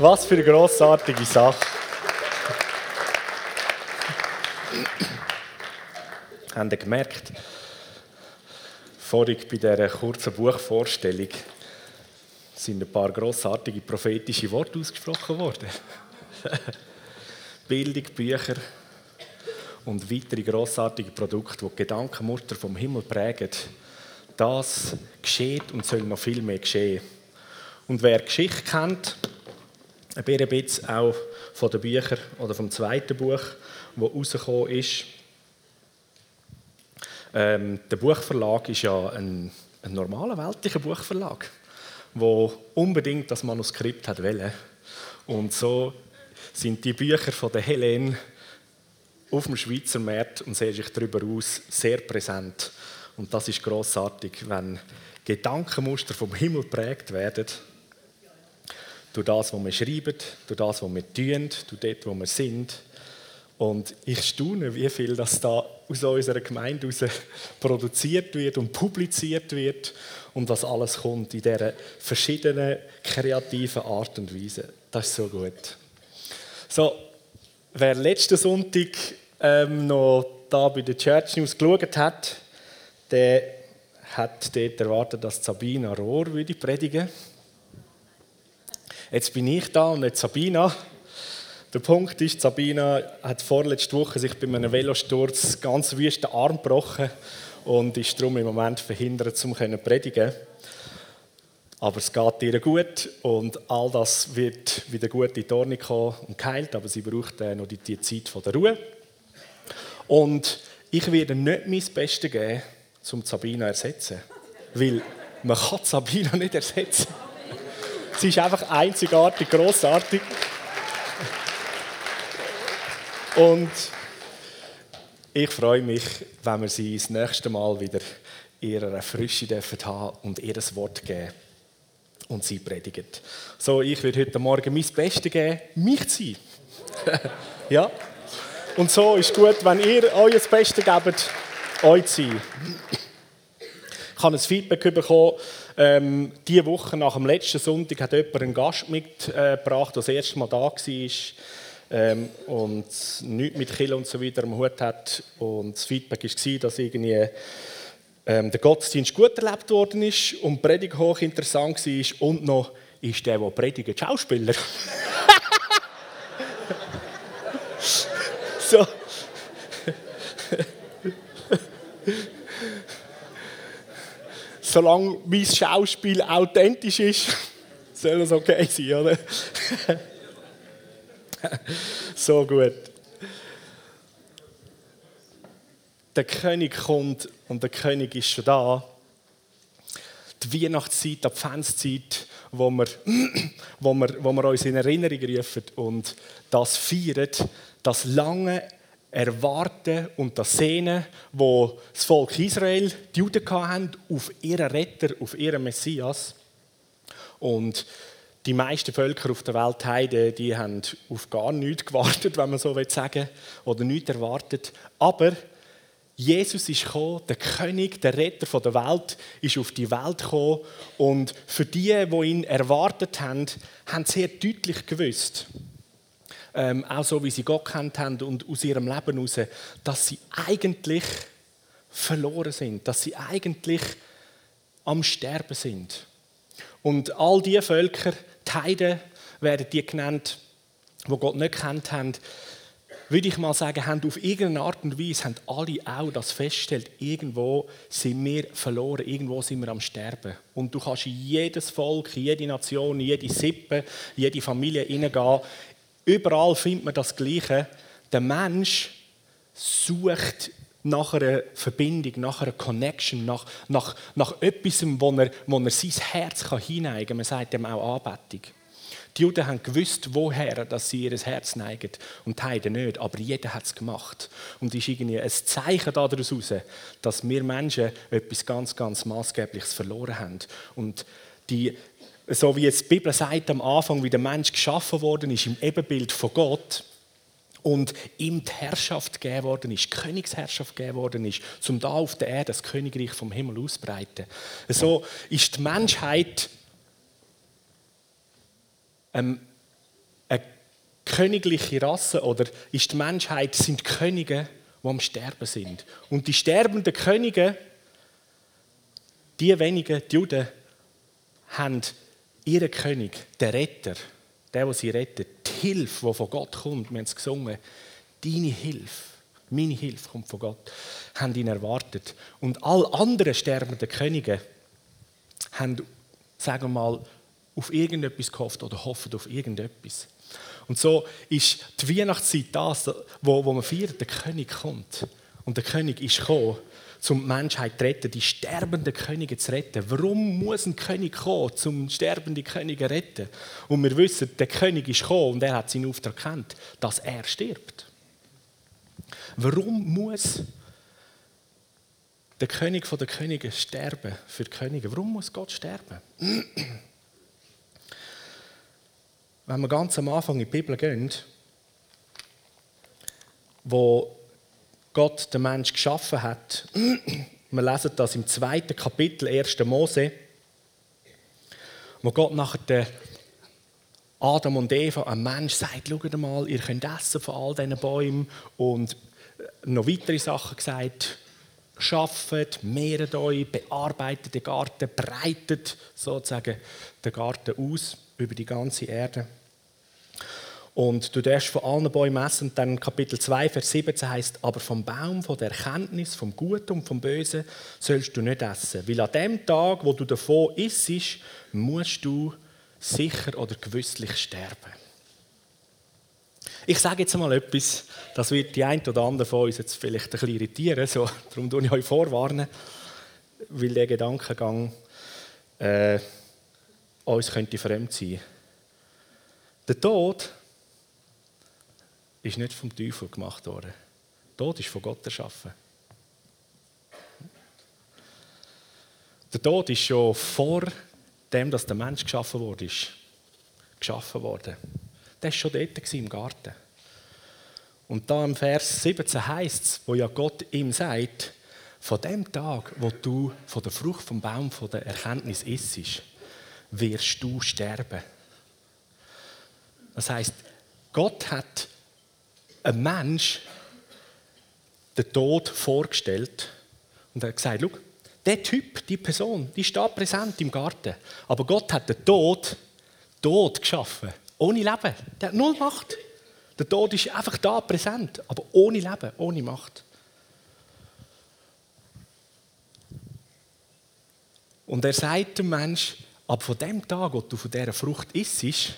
Was für eine grossartige Sache. Habt ihr gemerkt, vorhin bei dieser kurzen Buchvorstellung sind ein paar grossartige prophetische Worte ausgesprochen worden. Bildung, Bücher und weitere grossartige Produkte, die die Gedankenmuster vom Himmel prägen. Das geschieht und soll noch viel mehr geschehen. Und wer Geschichte kennt, ein bisschen auch von den Büchern oder vom zweiten Buch, das rausgekommen ist. Ähm, der Buchverlag ist ja ein, ein normaler weltlicher Buchverlag, wo unbedingt das Manuskript hat wollen. Und so sind die Bücher von der Helene auf dem Schweizer Markt und sehe sich darüber aus sehr präsent. Und das ist großartig, wenn Gedankenmuster vom Himmel prägt werden durch das, was wir schreiben, durch das, was wir tun, durch dort, wo wir sind. Und ich staune, wie viel das da aus unserer Gemeinde heraus produziert wird und publiziert wird und was alles kommt in dieser verschiedenen kreativen Art und Weise. Das ist so gut. So, wer letzten Sonntag ähm, noch da bei der Church News geschaut hat, der hat dort erwartet, dass Sabina Rohr würde predigen würde. Jetzt bin ich da und nicht Sabina. Der Punkt ist, Sabina hat vorletzte Woche sich bei einem Velosturz ganz wüst den Arm gebrochen und ist darum im Moment verhindert, um zu predigen. Aber es geht ihr gut und all das wird wieder gut in die Ordnung kommen und geheilt, aber sie braucht noch die, Zeit der Ruhe. Und ich werde nicht mein Bestes geben, um Sabina zu ersetzen. Weil man kann Sabina nicht ersetzen. Sie ist einfach einzigartig, großartig. Und ich freue mich, wenn wir sie das nächste Mal wieder ihre Frische dürfen haben und ihr das Wort geben und sie predigen. So, ich werde heute Morgen mein Bestes geben, mich zu sein. ja? Und so ist gut, wenn ihr euer Bestes gebt, euch zu sein. Ich habe ein Feedback bekommen, ähm, diese Woche nach dem letzten Sonntag hat jemand einen Gast mitgebracht, der das erste Mal da war ähm, und nichts mit Kill und so weiter am Hut hat. Und das Feedback war, dass irgendwie ähm, der Gottesdienst gut erlebt worden ist und die Predigt hoch interessant war und noch ist der, der predigt, Schauspieler. so. Solange mein Schauspiel authentisch ist, soll es okay sein, oder? so gut. Der König kommt und der König ist schon da. Die Weihnachtszeit, die Adventszeit, wo wir, wo, wir, wo wir uns in Erinnerung rufen und das feiern, das lange Erwarten und das Sehnen, wo das Volk Israel, die Juden hatten, auf ihren Retter, auf ihren Messias. Und die meisten Völker auf der Welt heide, die haben auf gar nichts gewartet, wenn man so sagen will, oder nichts erwartet. Aber Jesus ist gekommen, der König, der Retter der Welt, ist auf die Welt gekommen. Und für die, die ihn erwartet haben, haben sehr deutlich gewusst, ähm, auch so wie sie Gott kennt haben und aus ihrem Leben heraus, dass sie eigentlich verloren sind, dass sie eigentlich am Sterben sind. Und all die Völker, die Heiden werden die genannt, wo Gott nicht kennt haben, würde ich mal sagen, haben auf irgendeine Art und Weise haben alle auch das festgestellt, irgendwo sind wir verloren, irgendwo sind wir am Sterben. Und du kannst in jedes Volk, jede Nation, jede Sippe, jede Familie hineingehen. Überall findet man das Gleiche. Der Mensch sucht nach einer Verbindung, nach einer Connection, nach, nach, nach etwas, wo er, wo er sein Herz kann hineigen kann. Man sagt dem auch Anbetung. Die Juden haben gewusst, woher dass sie ihr Herz neigen und die Heiden nicht. Aber jeder hat es gemacht. Und es ist irgendwie ein Zeichen daraus, dass wir Menschen etwas ganz, ganz Maßgebliches verloren haben. Und die so wie es die Bibel sagt am Anfang, wie der Mensch geschaffen worden ist im Ebenbild von Gott und ihm die Herrschaft gegeben worden ist, die Königsherrschaft gegeben worden ist, um da auf der Erde das Königreich vom Himmel auszubreiten. So ist die Menschheit ähm, eine königliche Rasse oder ist die Menschheit, sind Könige, die am Sterben sind. Und die sterbenden Könige, die wenigen die Juden, haben ihren König, den Retter, der, der sie rettet, die Hilfe, die von Gott kommt, wir haben es gesungen, deine Hilfe, meine Hilfe kommt von Gott, haben ihn erwartet. Und all anderen sterbenden Könige haben, sagen wir mal, auf irgendetwas gehofft oder hoffen auf irgendetwas. Und so ist die Weihnachtszeit das, wo, wo man feiert, der König kommt. Und der König ist gekommen, um die Menschheit zu retten, die sterbenden Könige zu retten. Warum muss ein König kommen, um sterbende Könige zu retten? Und wir wissen, der König ist gekommen und er hat seinen Auftrag erkannt, dass er stirbt. Warum muss der König der Könige sterben für die Könige? Warum muss Gott sterben? Wenn wir ganz am Anfang in die Bibel gehen, wo Gott den Mensch geschaffen hat. Wir lesen das im zweiten Kapitel 1. Mose, wo Gott nachher den Adam und Eva, ein Mensch, sagt: Schaut mal, ihr könnt essen von all diesen Bäumen und noch weitere Sachen gesagt. Schafft, mehret euch, bearbeitet den Garten, breitet sozusagen den Garten aus über die ganze Erde. Und du darfst von allen Bäumen essen. Und dann Kapitel 2, Vers 17 heißt, aber vom Baum von der Erkenntnis, vom Guten und vom Bösen sollst du nicht essen. Weil an dem Tag, wo du davon isst, musst du sicher oder gewisslich sterben. Ich sage jetzt mal etwas, das wird die ein oder andere von uns jetzt vielleicht ein bisschen irritieren, so, darum tue ich euch vorwarnen, weil der Gedankengang äh, uns könnte fremd sein. Der Tod ist nicht vom Teufel gemacht worden. Tod ist von Gott erschaffen. Der Tod ist schon vor dem, dass der Mensch geschaffen wurde, geschaffen worden. Der war schon dort im Garten. Und da im Vers 17 heißt es, wo ja Gott ihm sagt, von dem Tag, wo du von der Frucht vom Baum von der Erkenntnis isst, wirst du sterben. Das heißt, Gott hat ein Mensch den Tod vorgestellt und hat gesagt, schau, der Typ, die Person, die steht präsent im Garten. Aber Gott hat den Tod, Tod geschaffen, ohne Leben. Der hat null Macht. Der Tod ist einfach da präsent, aber ohne Leben, ohne Macht. Und er sagt dem Mensch, ab von dem Tag, wo du von dieser Frucht isst,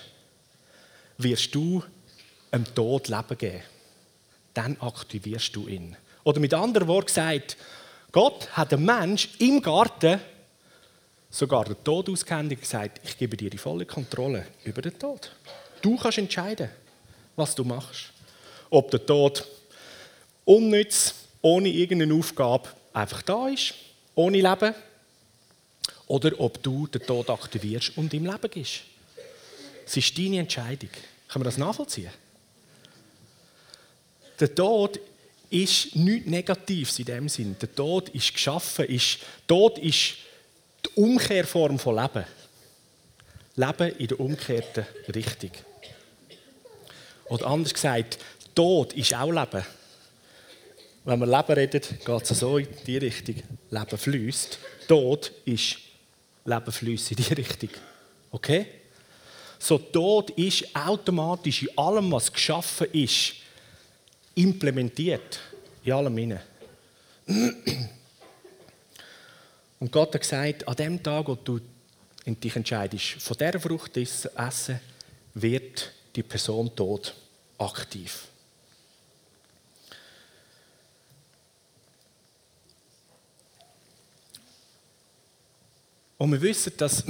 wirst du dem Tod Leben geben. Dann aktivierst du ihn. Oder mit anderen Worten gesagt, Gott hat dem Mensch im Garten sogar den Tod ausgehändigt und gesagt, ich gebe dir die volle Kontrolle über den Tod. Du kannst entscheiden, was du machst. Ob der Tod unnütz, ohne irgendeine Aufgabe einfach da ist, ohne Leben, oder ob du den Tod aktivierst und im Leben gibst. Es ist deine Entscheidung. Können wir das nachvollziehen? Der Tod ist nichts Negatives in dem Sinn. Der Tod ist geschaffen. Ist, Tod ist die Umkehrform von Leben. Leben in der umgekehrten Richtung. Oder anders gesagt, Tod ist auch Leben. Wenn wir Leben reden, geht es so in die Richtung. Leben fließt. Tod ist Leben fließt in die Richtung. Okay? So Tod ist automatisch in allem, was geschaffen ist, implementiert. In allem inne. Und Gott hat gesagt, an dem Tag, wo du dich entscheidest, von dieser Frucht zu essen, wird die Person tot aktiv. Und wir wissen, dass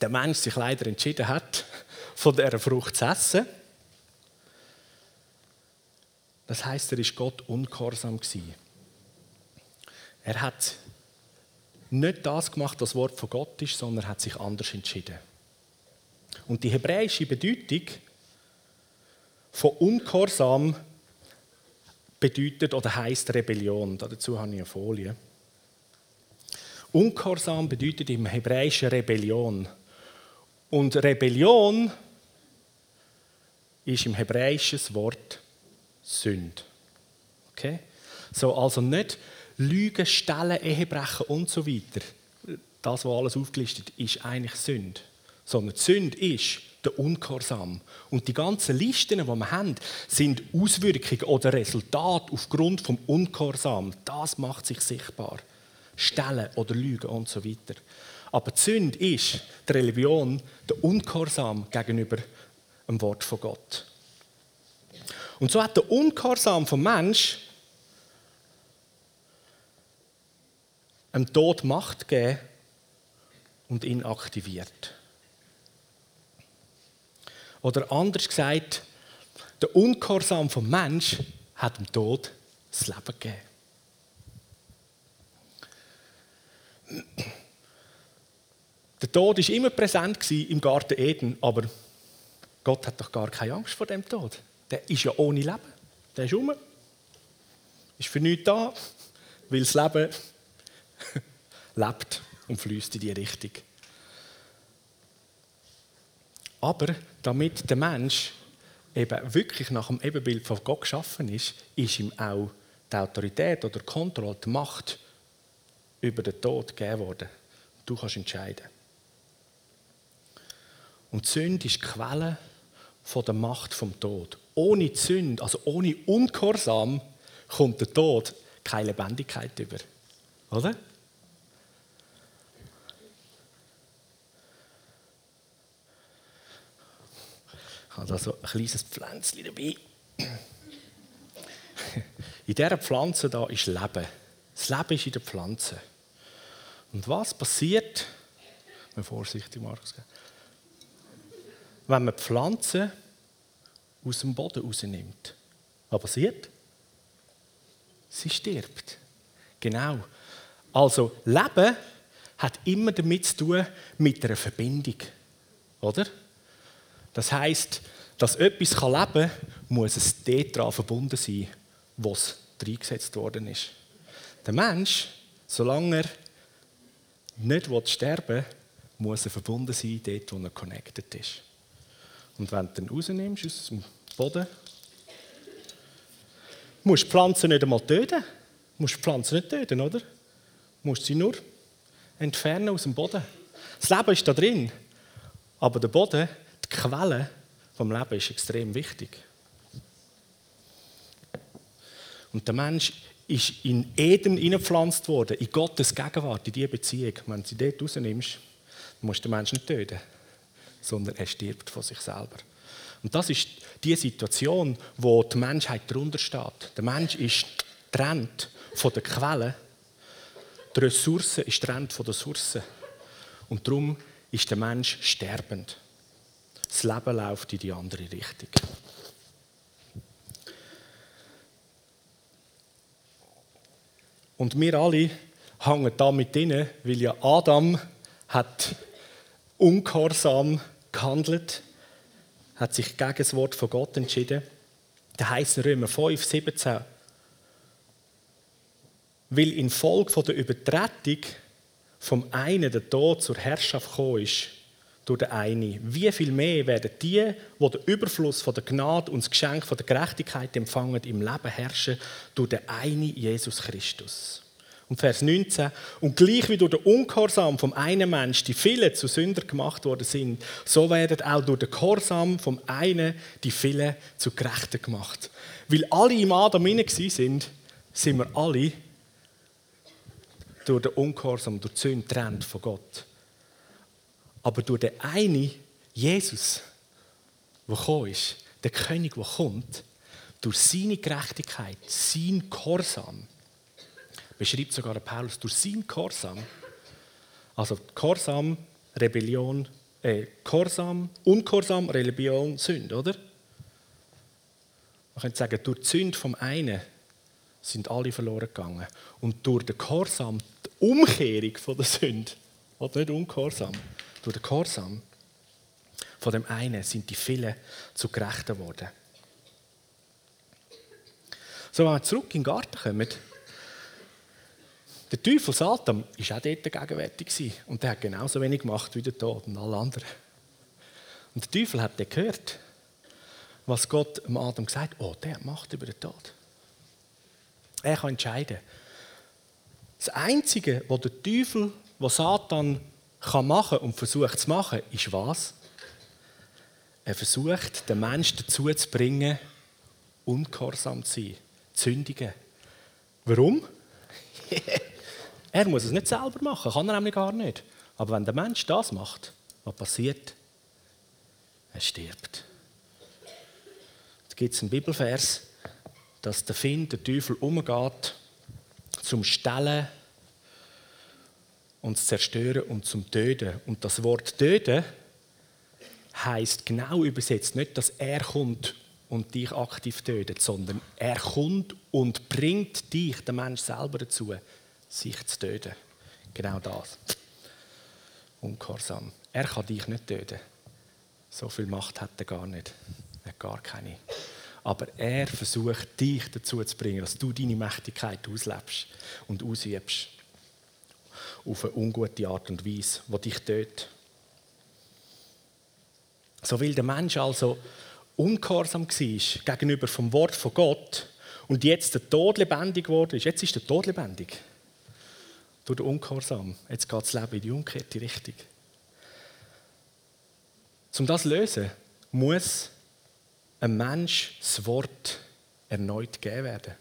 der Mensch sich leider entschieden hat, von dieser Frucht zu essen. Das heißt, er ist Gott ungehorsam gewesen. Er hat nicht das gemacht, was das Wort von Gott ist, sondern hat sich anders entschieden. Und die hebräische Bedeutung von ungehorsam bedeutet oder heißt Rebellion. Dazu habe ich eine Folie. Ungehorsam bedeutet im Hebräischen Rebellion. Und Rebellion ist im Hebräischen das Wort Sünd. Okay? So, also nicht Lügen, Stellen, Ehebrechen und so weiter. Das, was alles aufgelistet ist, ist eigentlich Sünd. Sondern Sünde ist der Ungehorsam. Und die ganzen Listen, die wir haben, sind Auswirkungen oder Resultate aufgrund vom Ungehorsam. Das macht sich sichtbar. Stellen oder Lügen und so weiter. Aber die Sünde ist die Religion, der Ungehorsam gegenüber dem Wort von Gott. Und so hat der Ungehorsam vom Mensch einem Tod Macht gegeben und ihn aktiviert. Oder anders gesagt, der Ungehorsam vom Mensch hat dem Tod das Leben gegeben. Der Tod war immer präsent im Garten Eden, aber Gott hat doch gar keine Angst vor dem Tod. Der ist ja ohne Leben. Der ist um. Ist für nichts da, weil das Leben lebt und fließt in die Richtung. Aber damit der Mensch eben wirklich nach dem Ebenbild von Gott geschaffen ist, ist ihm auch die Autorität oder die Kontrolle, die Macht über den Tod gegeben worden. Du kannst entscheiden. Und die Sünde ist die Quelle von der Macht vom Tod. Ohne Sünde, also ohne Ungehorsam, kommt der Tod keine Lebendigkeit über. Oder? Ich habe da so ein kleines Pflänzchen dabei. In dieser Pflanze da ist Leben. Das Leben ist in der Pflanze. Und was passiert, wenn vorsichtig Markus, wenn man die Pflanze aus dem Boden rausnimmt? Was passiert? Sie stirbt. Genau. Also Leben hat immer damit zu tun mit einer Verbindung, oder? Das heißt, dass etwas leben kann, muss es daran verbunden sein, was reingesetzt worden ist. Der Mensch, solange er nicht sterben will, muss er verbunden sein, dort, wo er connected ist. Und wenn du ihn rausnimmst aus dem Boden, musst du die Pflanze nicht einmal töten. Du musst die Pflanze nicht töten, oder? Musst sie nur entfernen aus dem Boden. Das Leben ist da drin, aber der Boden die Quelle vom Leben ist extrem wichtig. Und der Mensch ist in Eden hineingepflanzt worden, in Gottes Gegenwart, in diese Beziehung. Wenn du sie dort rausnimmst, musst du den Menschen nicht töten, sondern er stirbt von sich selber. Und das ist die Situation, wo die Menschheit darunter steht. Der Mensch ist getrennt von der Quelle. Die Ressource ist getrennt von der Source. Und darum ist der Mensch sterbend. Das Leben läuft in die andere Richtung. Und wir alle hängen da mit drin, weil ja Adam hat ungehorsam gehandelt, hat sich gegen das Wort von Gott entschieden. Da heißt in Römer 5, 17, weil infolge der Übertretung vom einen der Tod zur Herrschaft gekommen ist, durch den einen. Wie viel mehr werden die, die den Überfluss von der Gnade und das Geschenk von der Gerechtigkeit empfangen, im Leben herrschen, durch den einen Jesus Christus. Und Vers 19. Und gleich wie durch den Ungehorsam vom einen Mensch die vielen zu Sünder gemacht worden sind, so werden auch durch den Gehorsam vom einen die vielen zu Gerechten gemacht. Weil alle im Adam hinein sind, sind wir alle durch den Ungehorsam, durch die Sünde getrennt von Gott. Aber durch den einen Jesus, der gekommen ist, der König, der kommt, durch seine Gerechtigkeit, sein Gehorsam, beschreibt sogar Paulus, durch sein Gehorsam, also Gehorsam, Rebellion, äh, Gehorsam, Ungehorsam, Rebellion, Sünde, oder? Man könnte sagen, durch die Sünde vom einen sind alle verloren gegangen. Und durch den Gehorsam, die Umkehrung von der Sünde, oder nicht Ungehorsam, durch den Gehorsam von dem einen sind die vielen zu Gerechten worden. So, wenn wir zurück in den Garten kommen, der Teufel Satan war auch dort gegenwärtig und der hat genauso wenig gemacht wie der Tod und alle anderen. Und der Teufel hat den gehört. was Gott dem Adam gesagt hat. Oh, der hat Macht über den Tod. Er kann entscheiden. Das Einzige, was der Teufel, was Satan kann machen und versucht zu machen, ist was? Er versucht, den Menschen dazu zu bringen, ungehorsam zu sein, zu sündigen. Warum? er muss es nicht selber machen, kann er nämlich gar nicht. Aber wenn der Mensch das macht, was passiert? Er stirbt. Da gibt es einen Bibelvers, dass der Find, der Teufel, umgeht zum Stellen und zu zerstören und zum Töten. Und das Wort Töten heißt genau übersetzt nicht, dass er kommt und dich aktiv tötet, sondern er kommt und bringt dich, den Mensch selber dazu, sich zu töten. Genau das. Ungehorsam. Er kann dich nicht töten. So viel Macht hat er gar nicht. Er hat gar keine. Aber er versucht, dich dazu zu bringen, dass du deine Mächtigkeit auslebst und ausübst. Auf eine ungute Art und Weise, die dich tötet. So will der Mensch also ungehorsam war gegenüber vom Wort von Gott und jetzt der Tod lebendig geworden ist. Jetzt ist der Tod lebendig. Durch den Ungehorsam. Jetzt geht das Leben in die umgekehrte Richtung. Um das zu lösen, muss ein Mensch das Wort erneut gegeben werden.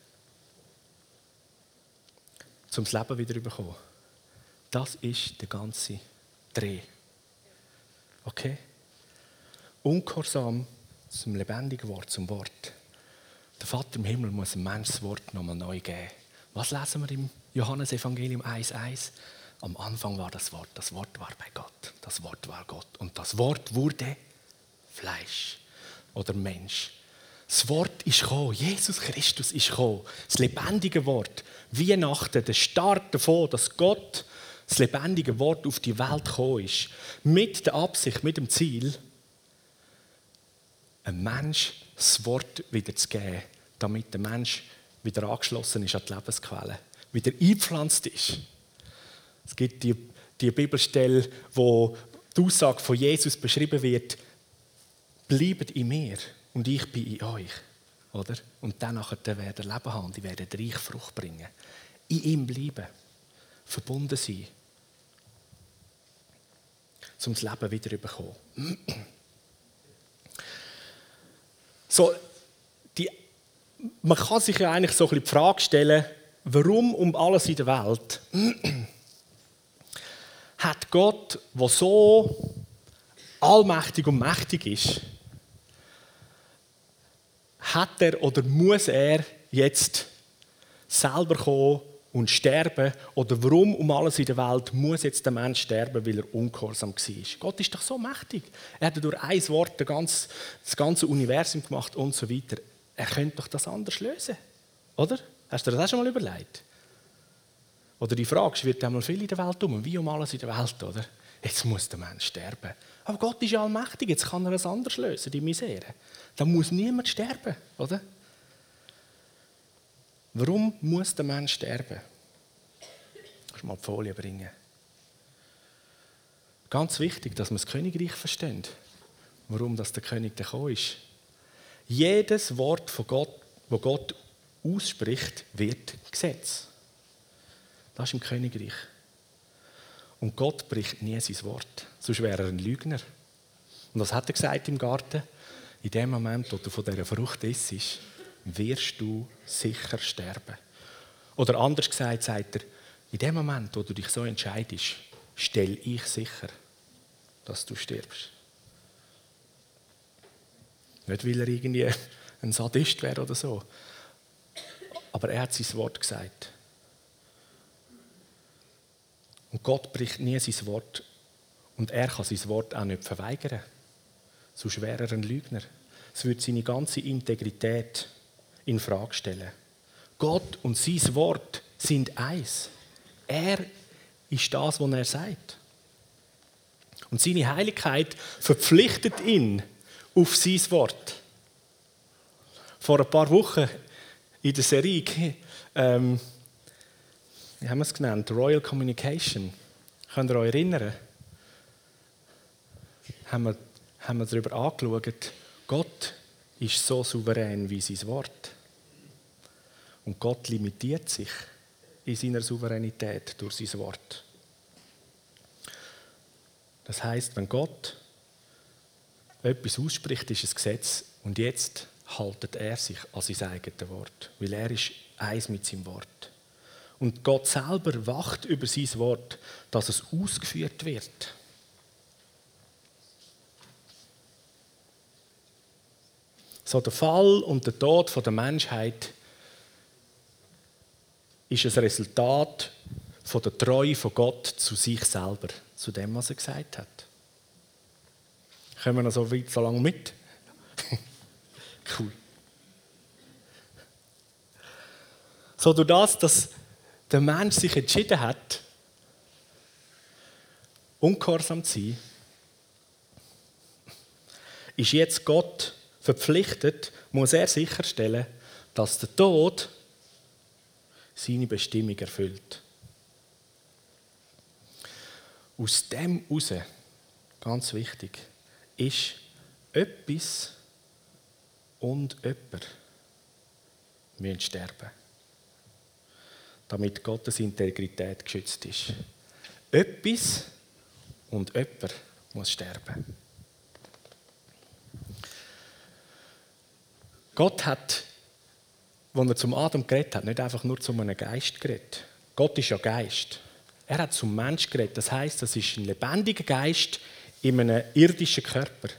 Um das Leben wieder zu bekommen. Das ist der ganze Dreh. Okay? Ungehorsam zum lebendigen Wort, zum Wort. Der Vater im Himmel muss dem Menschen das Wort nochmal neu geben. Was lesen wir im Johannesevangelium 1,1? Am Anfang war das Wort, das Wort war bei Gott, das Wort war Gott. Und das Wort wurde Fleisch oder Mensch. Das Wort ist gekommen, Jesus Christus ist gekommen, das lebendige Wort. Weihnachten, der Start davon, dass Gott das lebendige Wort auf die Welt gekommen ist, mit der Absicht, mit dem Ziel, einem Mensch das Wort wieder zu geben, damit der Mensch wieder angeschlossen ist an die Lebensquelle, wieder eingepflanzt ist. Es gibt die, die Bibelstelle, wo die Aussage von Jesus beschrieben wird, bleibt in mir und ich bin in euch. Oder? Und dann werden Leben haben, die werden reich Frucht bringen. In ihm bleiben, verbunden sein, um das Leben wieder zu bekommen. So, die, man kann sich ja eigentlich so ein bisschen die Frage stellen, warum um alles in der Welt hat Gott, der so allmächtig und mächtig ist, hat er oder muss er jetzt selber kommen und sterben? Oder warum um alles in der Welt muss jetzt der Mensch sterben, weil er ungehorsam war? Gott ist doch so mächtig. Er hat durch ein Wort das ganze, das ganze Universum gemacht und so weiter. Er könnte doch das anders lösen, oder? Hast du dir das auch schon mal überlegt? Oder die Frage schwirrt einmal viel in der Welt um, wie um alles in der Welt, oder? Jetzt muss der Mensch sterben. Aber Gott ist ja allmächtig, jetzt kann er es anders lösen, die Misere. Da muss niemand sterben, oder? Warum muss der Mensch sterben? Kannst du mal die Folie bringen? Ganz wichtig, dass wir das Königreich verstehen. Warum das der König gekommen ist. Jedes Wort von Gott, wo Gott ausspricht, wird Gesetz. Das ist im Königreich. Und Gott bricht nie sein Wort, sonst wäre er ein Lügner. Und was hat er gesagt im Garten? In dem Moment, wo du von dieser Frucht isst, wirst du sicher sterben. Oder anders gesagt, sagt er, in dem Moment, wo du dich so entscheidest, stelle ich sicher, dass du stirbst. Nicht, weil er irgendwie ein Sadist wäre oder so. Aber er hat sein Wort gesagt. Und Gott bricht nie sein Wort. Und er kann sein Wort auch nicht verweigern. Sonst wäre er ein Lügner. Es würde seine ganze Integrität in Frage stellen. Gott und sein Wort sind eins. Er ist das, was er sagt. Und seine Heiligkeit verpflichtet ihn auf sein Wort. Vor ein paar Wochen in der Serie, ähm, wie haben wir es genannt? Royal Communication. Könnt ihr euch erinnern? Haben wir, haben wir darüber angeschaut, Gott ist so souverän wie sein Wort. Und Gott limitiert sich in seiner Souveränität durch sein Wort. Das heißt, wenn Gott etwas ausspricht, ist es Gesetz und jetzt haltet er sich an sein eigenes Wort, weil er ist eins mit seinem Wort. Und Gott selber wacht über sein Wort, dass es ausgeführt wird. So der Fall und der Tod der Menschheit ist ein Resultat von der Treue von Gott zu sich selber, zu dem, was er gesagt hat. Kommen wir noch so weit, so lange mit? Cool. So durch das, dass der Mensch sich entschieden hat, ungehorsam zu sein, ist jetzt Gott verpflichtet, muss er sicherstellen, dass der Tod seine Bestimmung erfüllt. Aus dem heraus, ganz wichtig, ist etwas und jemand müssen sterben damit Gottes Integrität geschützt ist. Etwas und jemand muss sterben. Gott hat, als er zum Adam geredet hat, nicht einfach nur zu einem Geist geredet. Gott ist ja Geist. Er hat zum Mensch geredet. Das heißt, das ist ein lebendiger Geist in einem irdischen Körper.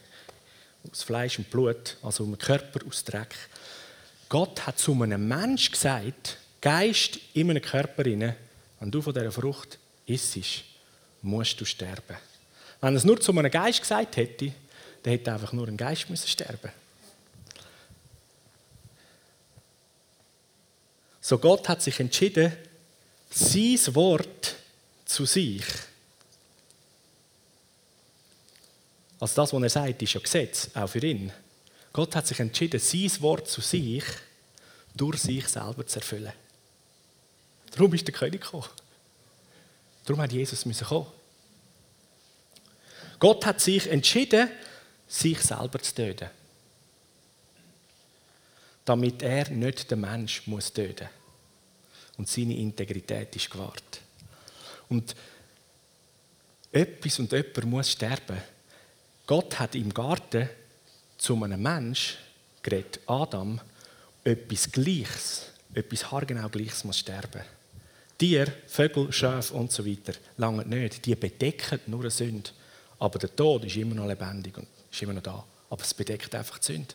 Aus Fleisch und Blut, also einem Körper aus Dreck. Gott hat zu einem Mensch gesagt, Geist in einem Körper inne, wenn du von dieser Frucht isst, musst du sterben. Wenn er es nur zu einem Geist gesagt hätte, dann hätte einfach nur ein Geist müssen sterben. So Gott hat sich entschieden, sein Wort zu sich. Also das, was er sagt, ist ja Gesetz, auch für ihn. Gott hat sich entschieden, sein Wort zu sich durch sich selber zu erfüllen. Darum ist der König gekommen. Darum hat Jesus müssen kommen. Gott hat sich entschieden, sich selber zu töten. Damit er nicht den Mensch muss töten Und seine Integrität ist gewahrt. Und etwas und jemand muss sterben. Gott hat im Garten zu einem Mensch geredet, Adam, etwas Gleiches, etwas haargenau Gleiches muss sterben. Tier, Vögel, Schafe und so weiter lange nicht. Die bedecken nur eine Sünde. Aber der Tod ist immer noch lebendig und ist immer noch da. Aber es bedeckt einfach die Sünde.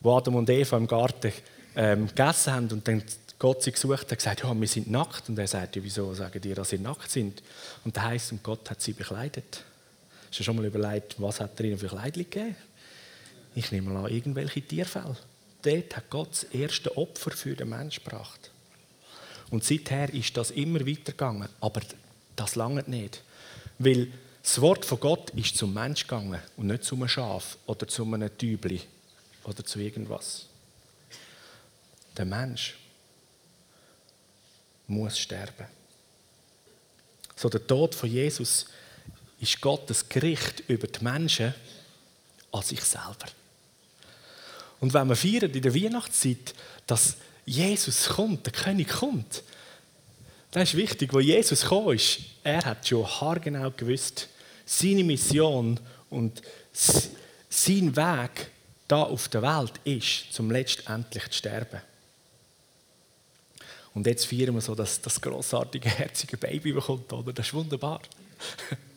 Wo Adam und Eva im Garten ähm, gegessen haben und dann Gott sie gesucht hat, gesagt, ja, wir sind nackt. Und er sagt, ja, wieso sagen die, dass sie nackt sind? Und da heißt und Gott hat sie bekleidet. Hast du schon mal überlegt, was hat er ihnen für Kleidung gegeben? Ich nehme mal an, irgendwelche Tierfälle. Dort hat Gott das erste Opfer für den Menschen gebracht. Und seither ist das immer weitergegangen. Aber das lange nicht. Weil das Wort von Gott ist zum Mensch gegangen und nicht zu einem Schaf oder zu einem Tübli oder zu irgendwas. Der Mensch muss sterben. So der Tod von Jesus ist Gottes Gericht über die Menschen an sich selber. Und wenn wir feiern in der Weihnachtszeit, dass Jesus kommt, der König kommt. Das ist wichtig, wo Jesus gekommen ist. Er hat schon haargenau gewusst, seine Mission und sein Weg da auf der Welt ist, zum letztendlich zu sterben. Und jetzt feiern wir so, dass das großartige, herzige Baby bekommt, oder? Das ist wunderbar.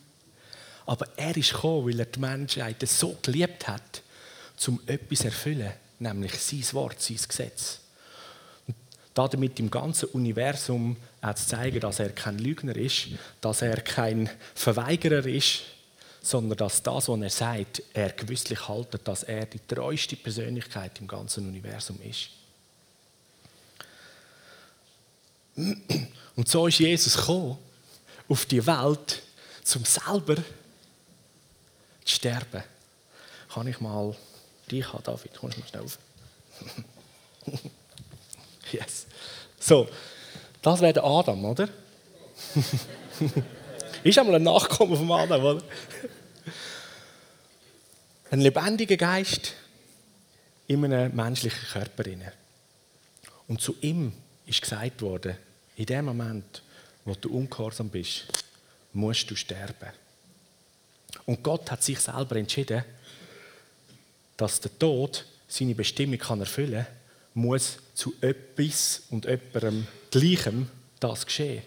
Aber er ist gekommen, weil er die Menschheit so geliebt hat, um etwas zu erfüllen, nämlich sein Wort, sein Gesetz damit im ganzen Universum auch zu zeigen, dass er kein Lügner ist, dass er kein Verweigerer ist, sondern dass das, was er sagt, er gewisslich haltet, dass er die treueste Persönlichkeit im ganzen Universum ist. Und so ist Jesus gekommen auf die Welt, um selber zu sterben. Kann ich mal dich haben, David? Kommst du mal schnell auf? Yes. So, das wäre der Adam, oder? ist einmal ein Nachkommen vom Adam, oder? Ein lebendiger Geist in einem menschlichen Körper. Und zu ihm ist gesagt worden, in dem Moment, wo du ungehorsam bist, musst du sterben. Und Gott hat sich selber entschieden, dass der Tod seine Bestimmung kann erfüllen kann, muss zu etwas und jemandem Gleichem das geschehen.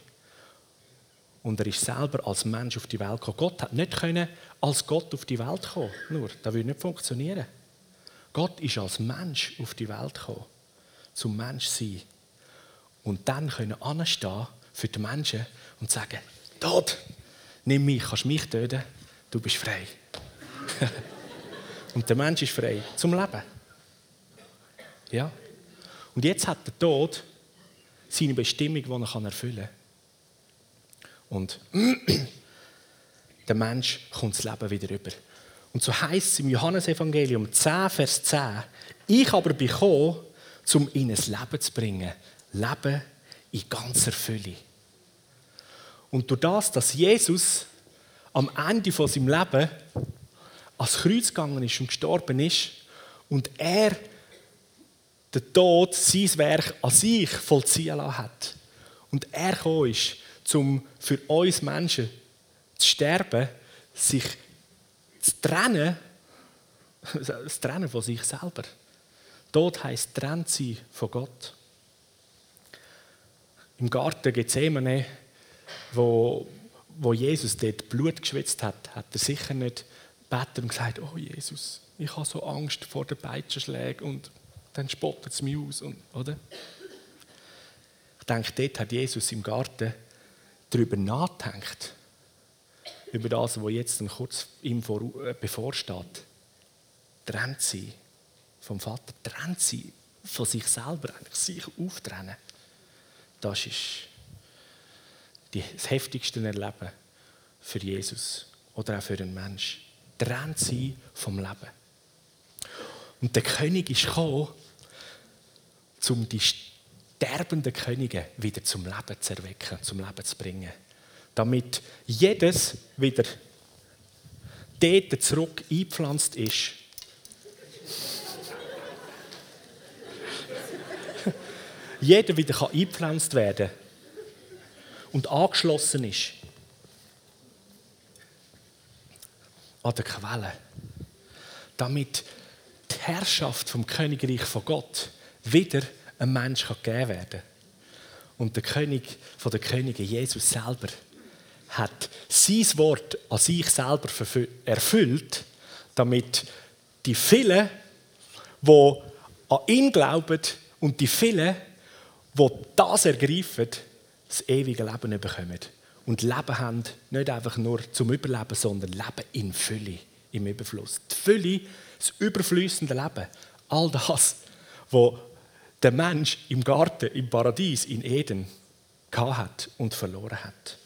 Und er ist selber als Mensch auf die Welt gekommen. Gott hat nicht können als Gott auf die Welt kommen. Nur, das würde nicht funktionieren. Gott ist als Mensch auf die Welt gekommen, zum Mensch sein. Und dann können anstehen für die Menschen und sagen: Tod, nimm mich, kannst mich töten, du bist frei. und der Mensch ist frei zum Leben. Ja. Und jetzt hat der Tod seine Bestimmung, die er erfüllen kann. Und der Mensch kommt das Leben wieder über. Und so heißt es im Johannesevangelium 10, Vers 10, ich aber bin gekommen, um ihnen das Leben zu bringen. Leben in ganzer Fülle. Und durch das, dass Jesus am Ende von seinem Leben ans Kreuz gegangen ist und gestorben ist und er den Tod, sein Werk an sich vollziehen lassen hat und er gekommen ist, um für uns Menschen zu sterben, sich zu trennen, das Trennen von sich selber. Tod heisst trennt sein von Gott. Im Garten Gethsemane, wo, wo Jesus dort Blut geschwitzt hat, hat er sicher nicht gebeten und gesagt, oh Jesus, ich habe so Angst vor den Peitschenschlägen und dann spottet es mich aus. Und, oder? Ich denke, dort hat Jesus im Garten darüber nachgedacht, über das, was jetzt kurz ihm äh, bevorsteht. Trennt sie vom Vater, trennt sie von sich selber, sich auftrennen. Das ist das heftigste Erleben für Jesus oder auch für einen Menschen. Trennt sie vom Leben. Und der König ist gekommen, um die sterbenden Könige wieder zum Leben zu erwecken, zum Leben zu bringen. Damit jedes wieder dort zurück eingepflanzt ist. Jeder wieder kann eingepflanzt werden und angeschlossen ist an der Quelle. Damit die Herrschaft vom Königreich von Gott wieder ein Mensch gegeben werden kann. Und der König von den Königen, Jesus selber, hat sein Wort an sich selber erfüllt, damit die vielen, die an ihn glauben und die vielen, die das ergreifen, das ewige Leben bekommen. Und Leben haben nicht einfach nur zum Überleben, sondern Leben in Fülle, im Überfluss. Die Fülle, das überflüssende Leben, all das, was der Mensch im Garten, im Paradies, in Eden hat und verloren hat.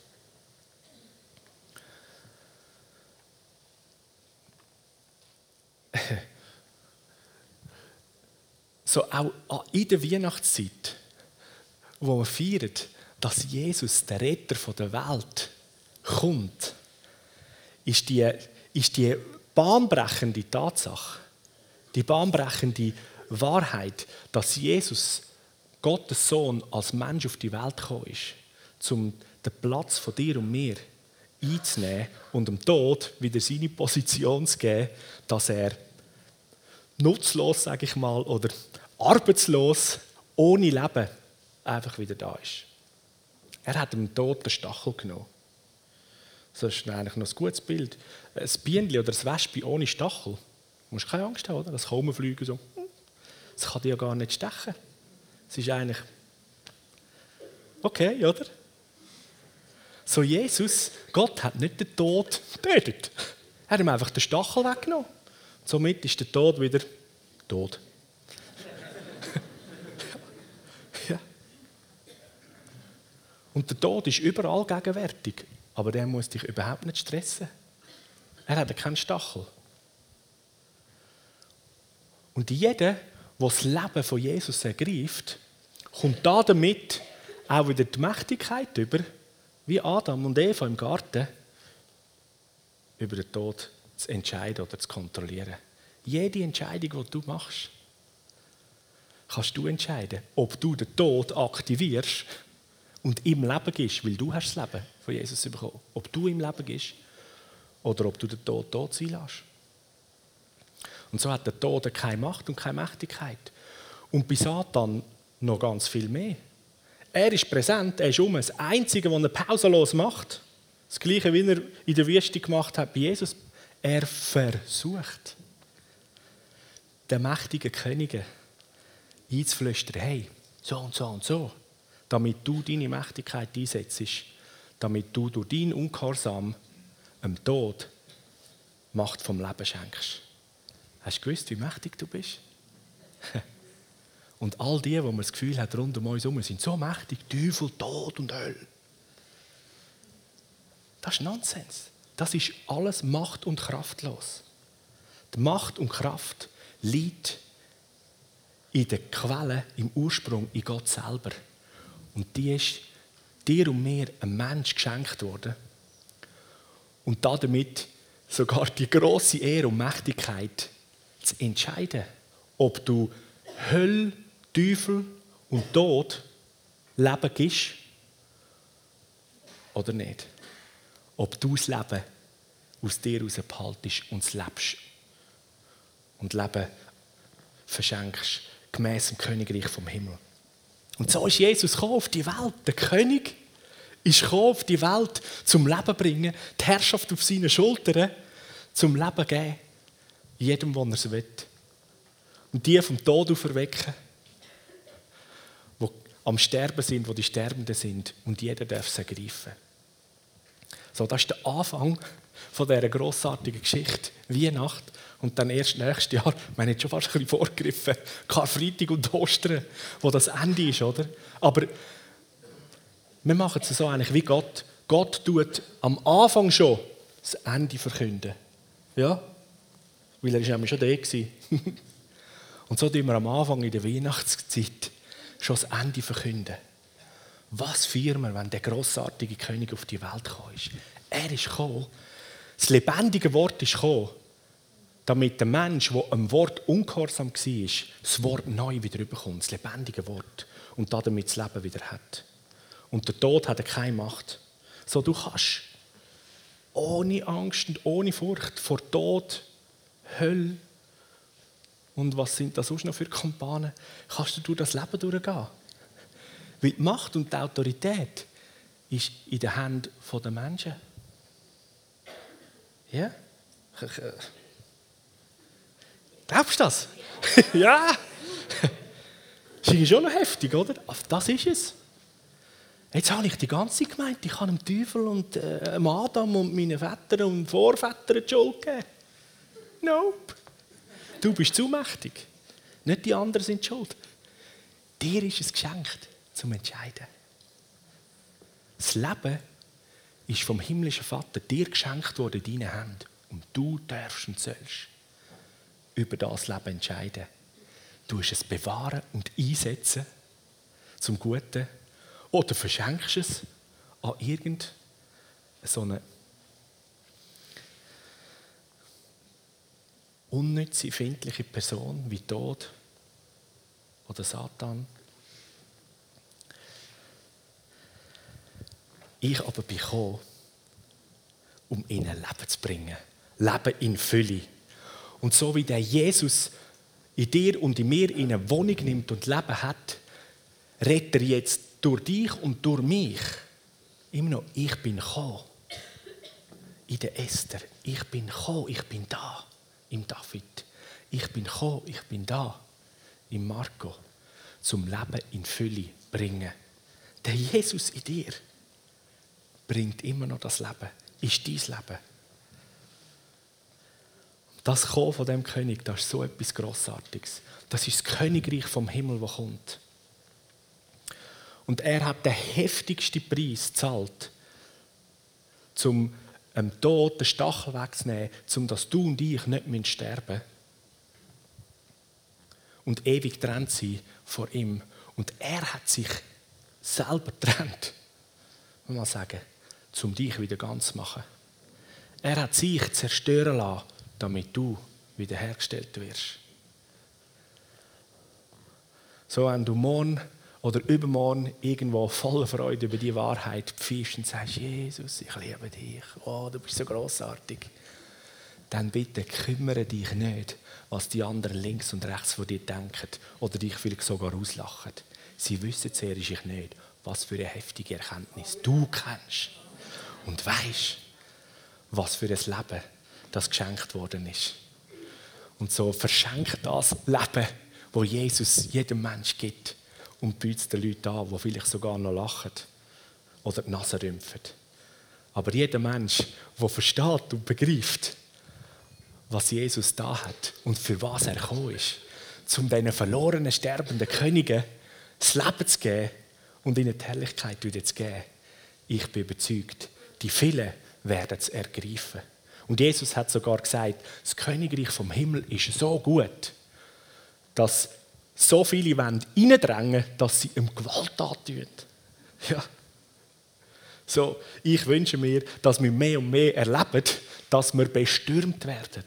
So auch in der Weihnachtszeit, wo wir feiern, dass Jesus, der Retter der Welt, kommt, ist die, ist die bahnbrechende Tatsache, die bahnbrechende Wahrheit, dass Jesus, Gottes Sohn, als Mensch auf die Welt gekommen ist, um den Platz von dir und mir einzunehmen und dem Tod wieder seine Position zu geben, dass er nutzlos, sage ich mal, oder arbeitslos, ohne Leben einfach wieder da ist. Er hat dem Tod den Stachel genommen. Das ist eigentlich noch ein gutes Bild. Ein Bienchen oder ein Wespe ohne Stachel. Du musst keine Angst haben, oder? Das kann rumfliegen so. Das kann dich ja gar nicht stechen. Es ist eigentlich okay, oder? So Jesus, Gott hat nicht den Tod getötet. Er hat ihm einfach den Stachel weggenommen. Somit ist der Tod wieder tot. ja. Und der Tod ist überall gegenwärtig, aber der muss dich überhaupt nicht stressen. Er hat keinen Stachel. Und jeder, der das Leben von Jesus ergreift, kommt da damit auch wieder die Mächtigkeit über, wie Adam und Eva im Garten, über den Tod zu entscheiden oder zu kontrollieren. Jede Entscheidung, die du machst, kannst du entscheiden, ob du den Tod aktivierst und im Leben gehst, weil du hast das Leben von Jesus bekommen. Ob du im Leben gehst oder ob du den Tod tot sein lässt. Und so hat der Tod keine Macht und keine Mächtigkeit. Und bei Satan noch ganz viel mehr. Er ist präsent, er ist um. Das Einzige, was er pausenlos macht, das Gleiche, wie er in der Wüste gemacht hat bei Jesus, er versucht, den mächtigen Königen einzuflüstern, hey, so und so und so, damit du deine Mächtigkeit einsetzt, damit du durch deinen Ungehorsam dem Tod Macht vom Leben schenkst. Hast du gewusst, wie mächtig du bist? Und all die, wo man das Gefühl hat, rund um uns herum, sind so mächtig, Teufel, Tod und Hölle. Das ist Nonsens. Das ist alles macht- und kraftlos. Die Macht und Kraft liegt in der Quelle, im Ursprung, in Gott selber. Und die ist dir und mir ein Mensch geschenkt worden. Und damit sogar die große Ehre und Mächtigkeit zu entscheiden, ob du Hölle, Teufel und Tod Leben gibst oder nicht. Ob du das Leben aus dir heraus behaltest und es lebst. Und Leben verschenkst, gemäß dem Königreich vom Himmel. Und so ist Jesus gekommen auf die Welt. Der König ist gekommen auf die Welt zum Leben bringen, die Herrschaft auf seine Schultern zum Leben geben. Jedem, der er es will. Und die vom Tod auferwecken, die am Sterben sind, wo die Sterbenden sind. Und jeder darf es ergreifen. So, das ist der Anfang von dieser grossartigen Geschichte. Weihnacht. Und dann erst nächstes Jahr, haben jetzt schon fast ein bisschen vorgegriffen, Karfreitag und Ostern, wo das Ende ist, oder? Aber wir machen es so eigentlich wie Gott. Gott tut am Anfang schon das Ende verkünden. Ja? Weil er war schon da. und so tun wir am Anfang in der Weihnachtszeit schon das Ende verkünden. Was feiern wir, wenn der grossartige König auf die Welt gekommen ist? Er ist gekommen. Das lebendige Wort ist gekommen, damit der Mensch, der am Wort ungehorsam war, das Wort neu wieder überkommt, das lebendige Wort, und damit das Leben wieder hat. Und der Tod hat keine Macht. So, du kannst ohne Angst und ohne Furcht vor Tod, Hölle und was sind das sonst noch für Kampanen, kannst du durch das Leben durchgehen. Weil die Macht und die Autorität ist in den Händen der Menschen. Ja? Glaubst du das? ja! Das ist schon noch heftig, oder? Das ist es. Jetzt habe ich die ganze gemeint, ich kann dem Teufel und äh, Adam und meinen Vätern und Vorvätern die Schuld geben. Nope. Du bist zu mächtig. Nicht die anderen sind schuld. Dir ist es geschenkt, zum Entscheiden. Das Leben ist vom himmlischen Vater dir geschenkt worden in deinen Händen. Und du darfst und sollst über das Leben entscheiden. Du es bewahren und einsetzen zum Guten oder verschenkst es an irgendeine unnütze, findliche Person wie Tod oder Satan. Ich aber bin gekommen, um ihnen Leben zu bringen. Leben in Fülle. Und so wie der Jesus in dir und in mir in eine Wohnung nimmt und Leben hat, redet er jetzt durch dich und durch mich immer noch, ich bin gekommen. In der Esther, ich bin gekommen, ich bin da. Im David, ich bin gekommen, ich bin da. Im Marco, zum Leben in Fülle bringen. Der Jesus in dir bringt immer noch das Leben, ist dein Leben. Das Kommen von dem König, das ist so etwas Grossartiges. Das ist das Königreich vom Himmel, das kommt. Und er hat den heftigsten Preis gezahlt, um dem Tod den Stachel wegzunehmen, um dass du und ich nicht sterben. Und ewig trennt sein vor ihm. Und er hat sich selber trennt, mal sagen, um dich wieder ganz zu machen. Er hat sich zerstören lassen, damit du wiederhergestellt wirst. So, wenn du morgen oder übermorgen irgendwo voller Freude über die Wahrheit pfeifst und sagst, Jesus, ich liebe dich, oh, du bist so großartig, dann bitte kümmere dich nicht, was die anderen links und rechts von dir denken oder dich vielleicht sogar auslachen. Sie wissen zuerst ich nicht, was für eine heftige Erkenntnis du kennst und weißt, was für ein Leben das geschenkt worden ist. Und so verschenkt das Leben, wo Jesus jedem Mensch gibt und bietet den Leuten an, die vielleicht sogar noch lachen oder die Nase rümpfen. Aber jeder Mensch, der versteht und begreift, was Jesus da hat und für was er gekommen ist, um diesen verlorenen, sterbenden Königen das Leben zu geben und ihnen die Herrlichkeit wieder zu geben. Ich bin überzeugt, die vielen werden es ergreifen. Und Jesus hat sogar gesagt, das Königreich vom Himmel ist so gut, dass so viele wollen reindrängen, dass sie ihm Gewalt antun. Ja. So, ich wünsche mir, dass wir mehr und mehr erleben, dass wir bestürmt werden.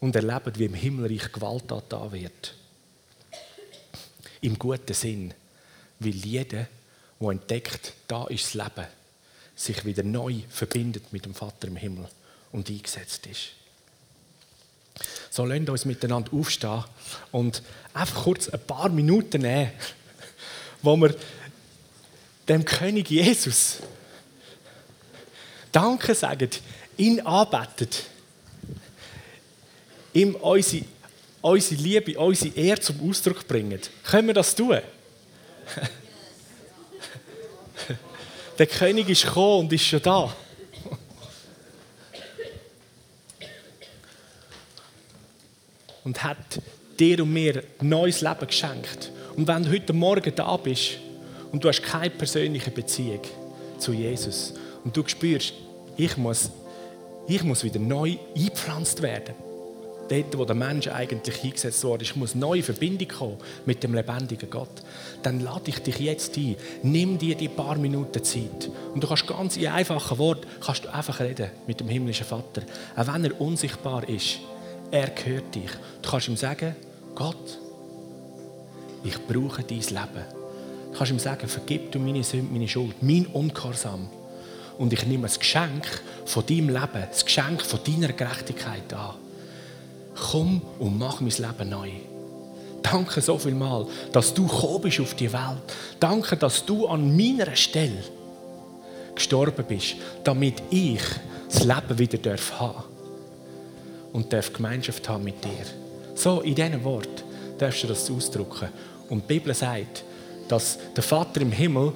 Und erleben, wie im Himmelreich Gewalt da wird. Im guten Sinn. Weil jeder, der entdeckt, da ist das Leben, sich wieder neu verbindet mit dem Vater im Himmel und eingesetzt ist. So, lasst uns miteinander aufstehen und einfach kurz ein paar Minuten nehmen, wo wir dem König Jesus Danke sagen, ihn anbeten, ihm unsere, unsere Liebe, unsere Ehre zum Ausdruck bringen. Können wir das tun? Der König ist gekommen und ist schon da. Und hat dir und mir ein neues Leben geschenkt. Und wenn du heute Morgen da bist und du hast keine persönliche Beziehung zu Jesus und du spürst, ich muss, ich muss wieder neu eingepflanzt werden, dort, wo der Mensch eigentlich eingesetzt wurde. Ich muss neue Verbindung kommen mit dem lebendigen Gott. Dann lade ich dich jetzt ein. Nimm dir die paar Minuten Zeit. Und du kannst ganz in einfachen Worten kannst du einfach reden mit dem himmlischen Vater. Auch wenn er unsichtbar ist, er hört dich. Du kannst ihm sagen, Gott, ich brauche dein Leben. Du kannst ihm sagen, vergib du meine Sünde, meine Schuld, mein Ungehorsam. Und ich nehme das Geschenk von deinem Leben, das Geschenk von deiner Gerechtigkeit an komm und mach mein Leben neu. Danke so viel mal, dass du gekommen bist auf die Welt. Danke, dass du an meiner Stelle gestorben bist, damit ich das Leben wieder darf haben und darf Gemeinschaft haben mit dir. So, in diesen Wort darfst du das ausdrücken. Und die Bibel sagt, dass der Vater im Himmel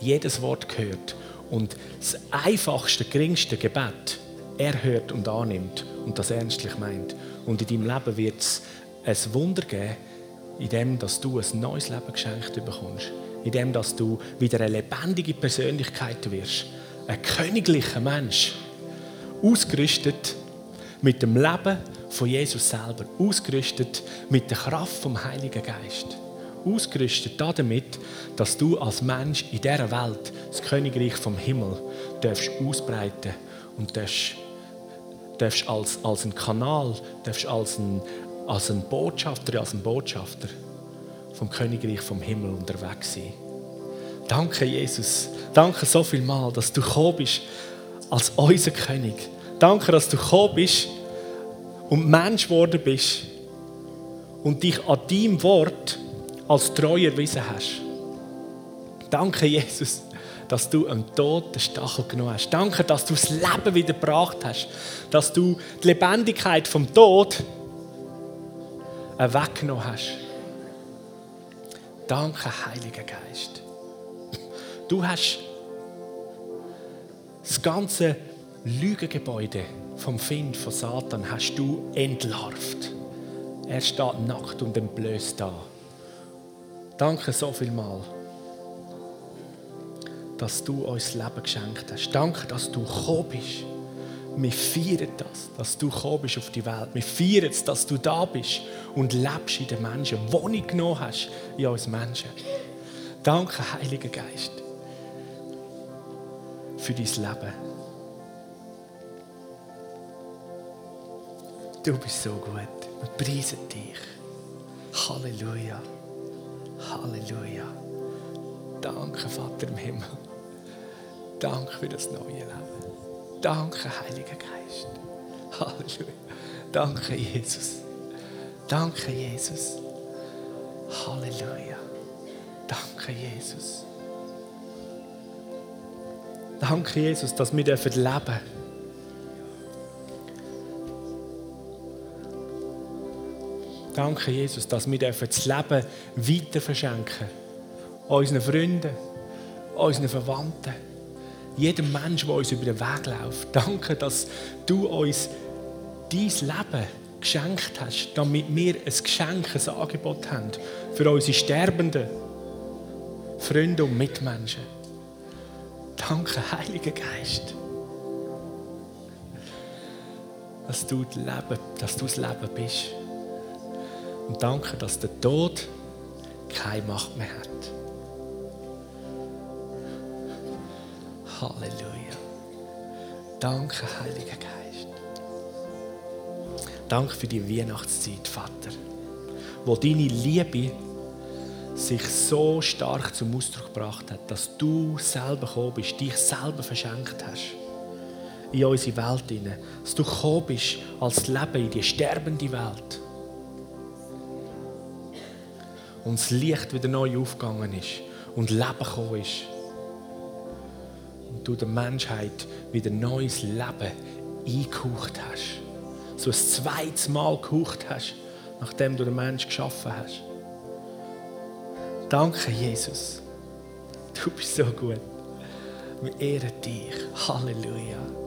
jedes Wort hört und das einfachste, geringste Gebet er hört und annimmt und das ernstlich meint. Und in deinem Leben wird es ein Wunder geben, in dem, dass du ein neues Leben geschenkt bekommst. In dem, dass du wieder eine lebendige Persönlichkeit wirst. Ein königlicher Mensch. Ausgerüstet mit dem Leben von Jesus selber. Ausgerüstet mit der Kraft vom Heiligen Geist. Ausgerüstet damit, dass du als Mensch in dieser Welt das Königreich vom Himmel darfst ausbreiten und darfst darfst als, als ein Kanal, darfst als ein, als ein Botschafter, als ein Botschafter vom Königreich vom Himmel unterwegs sein. Danke, Jesus. Danke so viel mal, dass du gekommen bist als unser König. Danke, dass du gekommen bist und Mensch geworden bist und dich an deinem Wort als treu erwiesen hast. Danke, Jesus, dass du einen Tod den Stachel genommen hast. Danke, dass du das Leben wieder gebracht hast. Dass du die Lebendigkeit vom Tod weggenommen hast. Danke, Heiliger Geist. Du hast das ganze Lügengebäude vom Find von Satan hast du entlarvt. Er steht nackt und entblößt da. Danke so viel mal dass du uns Leben geschenkt hast. Danke, dass du gekommen bist. Wir feiern das, dass du gekommen bist auf die Welt. Wir feiern es, dass du da bist und lebst in den Menschen, Wohnung genommen hast in uns Menschen. Danke, Heiliger Geist, für dein Leben. Du bist so gut. Wir preisen dich. Halleluja. Halleluja. Danke, Vater im Himmel. Danke für das neue Leben. Danke, Heiliger Geist. Halleluja. Danke, Jesus. Danke, Jesus. Halleluja. Danke, Jesus. Danke, Jesus, dass wir leben dürfen. Danke, Jesus, dass wir das Leben weiter verschenken Unseren Freunden, unseren Verwandten, jedem Menschen, der uns über den Weg läuft. Danke, dass du uns dein Leben geschenkt hast, damit wir ein Geschenk, ein Angebot haben für unsere sterbenden Freunde und Mitmenschen. Danke, Heiliger Geist, dass du, Leben, dass du das Leben bist. Und danke, dass der Tod keine Macht mehr hat. Halleluja. Danke, Heiliger Geist. Danke für die Weihnachtszeit, Vater, wo deine Liebe sich so stark zum Ausdruck gebracht hat, dass du selber gekommen bist, dich selber verschenkt hast in unsere Welt hinein. Dass du gekommen bist als Leben in die sterbende Welt. Und das Licht wieder neu aufgegangen ist und Leben gekommen ist. Du der Menschheit wieder neues Leben eingehaucht hast so ein zweites Mal gehaucht hast, nachdem du den Menschen geschaffen hast. Danke, Jesus. Du bist so gut. Wir ehren dich. Halleluja.